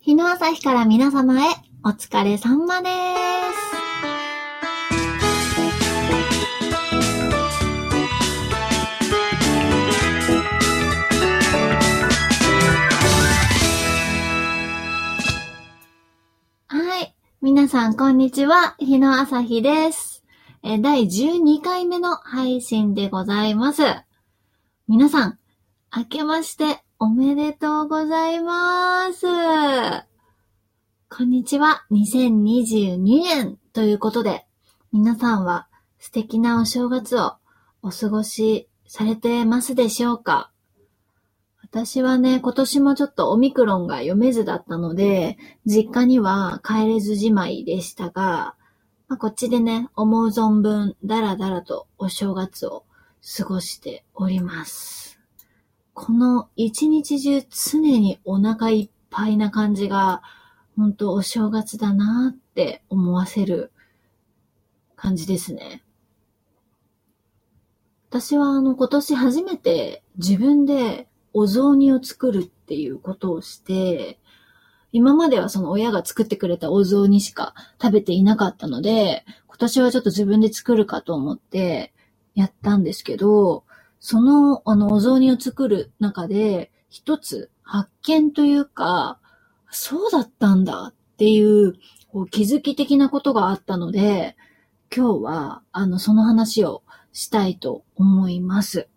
日の朝日から皆様へお疲れ様です。はい。皆さん、こんにちは。日の朝日です。え第12回目の配信でございます。皆さん、明けましておめでとうございます。こんにちは。2022年ということで、皆さんは素敵なお正月をお過ごしされてますでしょうか？私はね、今年もちょっとオミクロンが読めずだったので、実家には帰れずじまいでしたが、まあ、こっちでね、思う存分、だらだらとお正月を過ごしております。この一日中常にお腹いっぱいな感じが、本当お正月だなって思わせる感じですね。私はあの今年初めて自分でお雑煮を作るっていうことをして、今まではその親が作ってくれたお雑煮しか食べていなかったので、今年はちょっと自分で作るかと思ってやったんですけど、そのあのお雑煮を作る中で一つ発見というか、そうだったんだっていうこう気づき的なことがあったので、今日はあのその話をしたいと思います。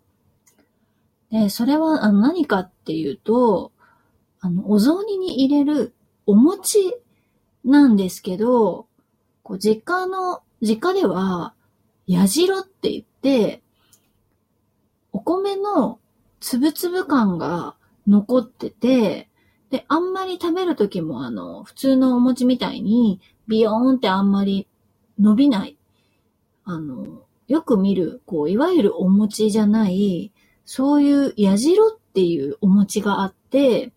で、それはあの何かっていうと、あの、お雑煮に入れるお餅なんですけど、こう実家の、実家では、やじろって言って、お米のつぶつぶ感が残ってて、で、あんまり食べるときもあの、普通のお餅みたいに、ビヨーンってあんまり伸びない。あの、よく見る、こう、いわゆるお餅じゃない、そういうやじろっていうお餅があって、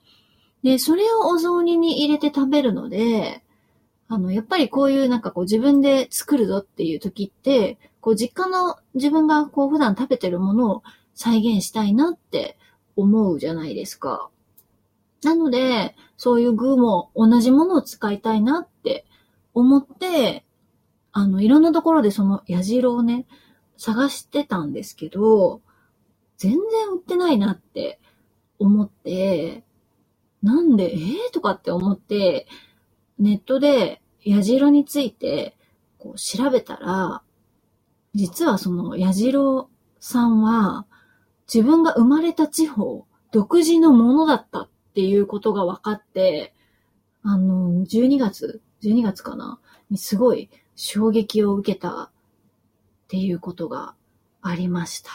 で、それをお雑煮に入れて食べるので、あの、やっぱりこういうなんかこう自分で作るぞっていう時って、こう実家の自分がこう普段食べてるものを再現したいなって思うじゃないですか。なので、そういう具も同じものを使いたいなって思って、あの、いろんなところでその矢印をね、探してたんですけど、全然売ってないなって思って、なんで、えー、とかって思って、ネットで矢印についてこう調べたら、実はその矢印さんは自分が生まれた地方独自のものだったっていうことが分かって、あの、12月、12月かなにすごい衝撃を受けたっていうことがありました。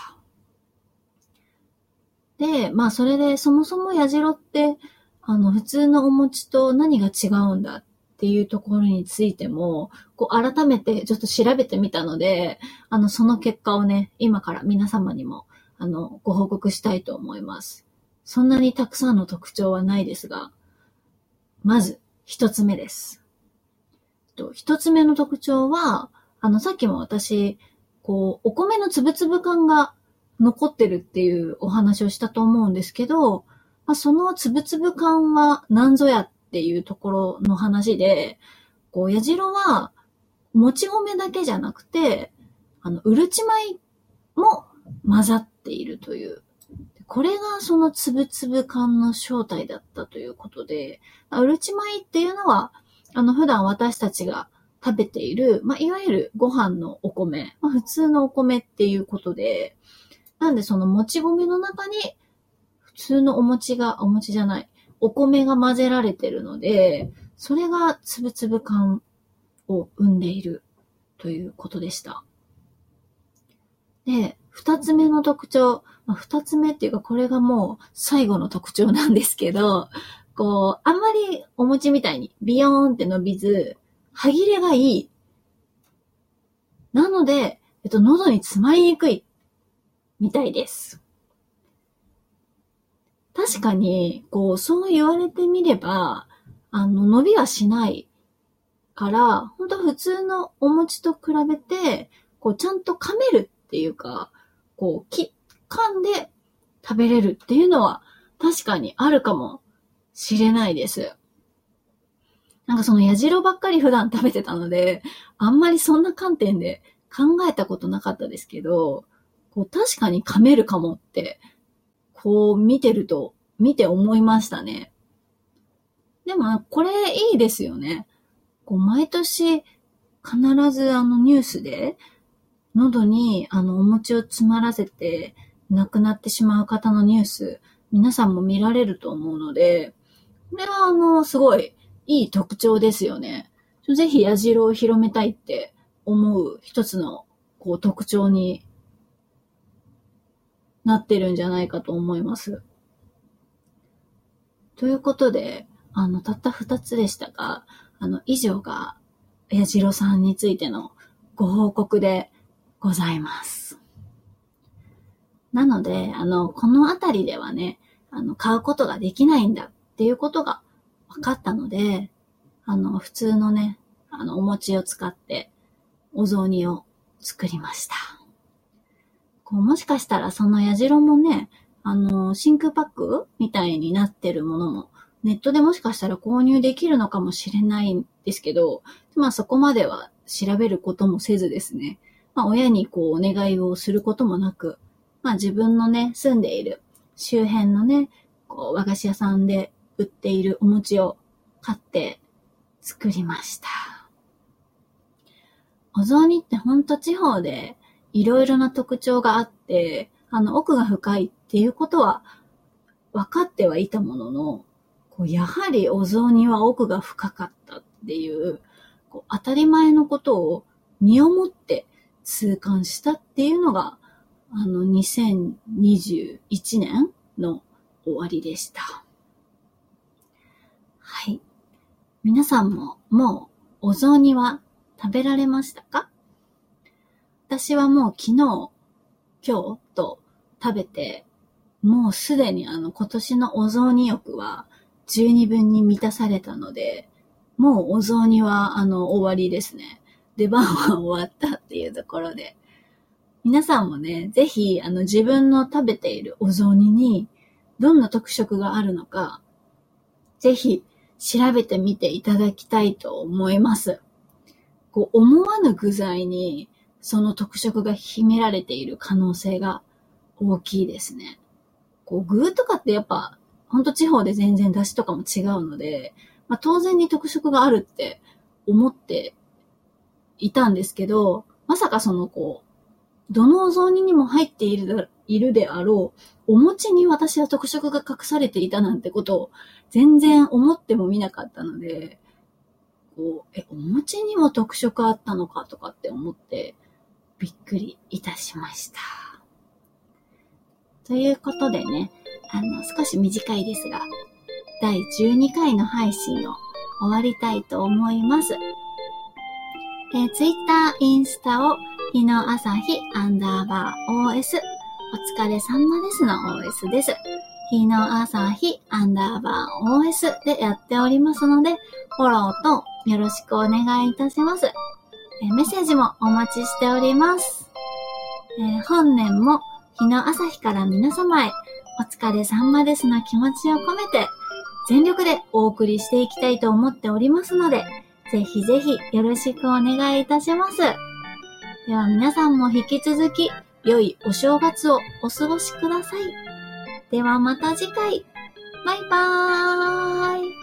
で、まあそれでそもそも矢印ってあの、普通のお餅と何が違うんだっていうところについても、こう、改めてちょっと調べてみたので、あの、その結果をね、今から皆様にも、あの、ご報告したいと思います。そんなにたくさんの特徴はないですが、まず、一つ目です。一つ目の特徴は、あの、さっきも私、こう、お米のつぶつぶ感が残ってるっていうお話をしたと思うんですけど、まあ、そのつぶつぶ感は何ぞやっていうところの話で、こう、やじは、もち米だけじゃなくて、あの、うるち米も混ざっているという。これがそのつぶつぶ感の正体だったということで、うるち米っていうのは、あの、普段私たちが食べている、まあ、いわゆるご飯のお米、まあ、普通のお米っていうことで、なんでそのもち米の中に普通のお餅が、お餅じゃない、お米が混ぜられてるので、それがつぶつぶ感を生んでいるということでした。で、二つ目の特徴、二つ目っていうかこれがもう最後の特徴なんですけど、こう、あんまりお餅みたいにビヨーンって伸びず、歯切れがいい。なので、えっと、喉に詰まりにくい、みたいです。確かに、こう、そう言われてみれば、あの、伸びはしないから、本当普通のお餅と比べて、こう、ちゃんと噛めるっていうか、こう、き、噛んで食べれるっていうのは、確かにあるかもしれないです。なんかその矢白ばっかり普段食べてたので、あんまりそんな観点で考えたことなかったですけど、こう確かに噛めるかもって、こう見てると、見て思いましたね。でも、これいいですよね。こう毎年必ずあのニュースで喉にあのお餅を詰まらせて亡くなってしまう方のニュース、皆さんも見られると思うので、これはあの、すごいいい特徴ですよね。ぜひ矢印を広めたいって思う一つのこう特徴になってるんじゃないかと思います。ということで、あの、たった二つでしたが、あの、以上が、矢印さんについてのご報告でございます。なので、あの、このあたりではね、あの、買うことができないんだっていうことが分かったので、あの、普通のね、あの、お餅を使ってお雑煮を作りました。こうもしかしたらその矢印もね、あの、真空パックみたいになってるものも、ネットでもしかしたら購入できるのかもしれないんですけど、まあそこまでは調べることもせずですね、まあ親にこうお願いをすることもなく、まあ自分のね、住んでいる周辺のね、こう和菓子屋さんで売っているお餅を買って作りました。お雑煮ってほんと地方でいろいろな特徴があって、あの奥が深いっていうことは分かってはいたものの、こうやはりお雑煮は奥が深かったっていう、こう当たり前のことを身をもって痛感したっていうのが、あの2021年の終わりでした。はい。皆さんももうお雑煮は食べられましたか？私はもう昨日、今日と食べて、もうすでにあの今年のお雑煮欲は十二分に満たされたので、もうお雑煮はあの終わりですね。出番は終わったっていうところで。皆さんもね、ぜひあの自分の食べているお雑煮にどんな特色があるのか、ぜひ調べてみていただきたいと思います。こう思わぬ具材にその特色が秘められている可能性が大きいですね。こう、具とかってやっぱ、ほんと地方で全然出汁とかも違うので、まあ当然に特色があるって思っていたんですけど、まさかそのこう、どのお雑煮にも入っているいるであろう、お餅に私は特色が隠されていたなんてことを全然思ってもみなかったので、こう、え、お餅にも特色あったのかとかって思って、びっくりいたしました。ということでね、あの、少し短いですが、第12回の配信を終わりたいと思います。えー、Twitter、インスタを日の朝日アンダーバー OS お疲れ様ですの OS です。日の朝日アンダーバー OS でやっておりますので、フォローとよろしくお願いいたします。えメッセージもお待ちしております。えー、本年も日の朝日から皆様へお疲れ様ですの気持ちを込めて全力でお送りしていきたいと思っておりますので、ぜひぜひよろしくお願いいたします。では皆さんも引き続き良いお正月をお過ごしください。ではまた次回。バイバーイ。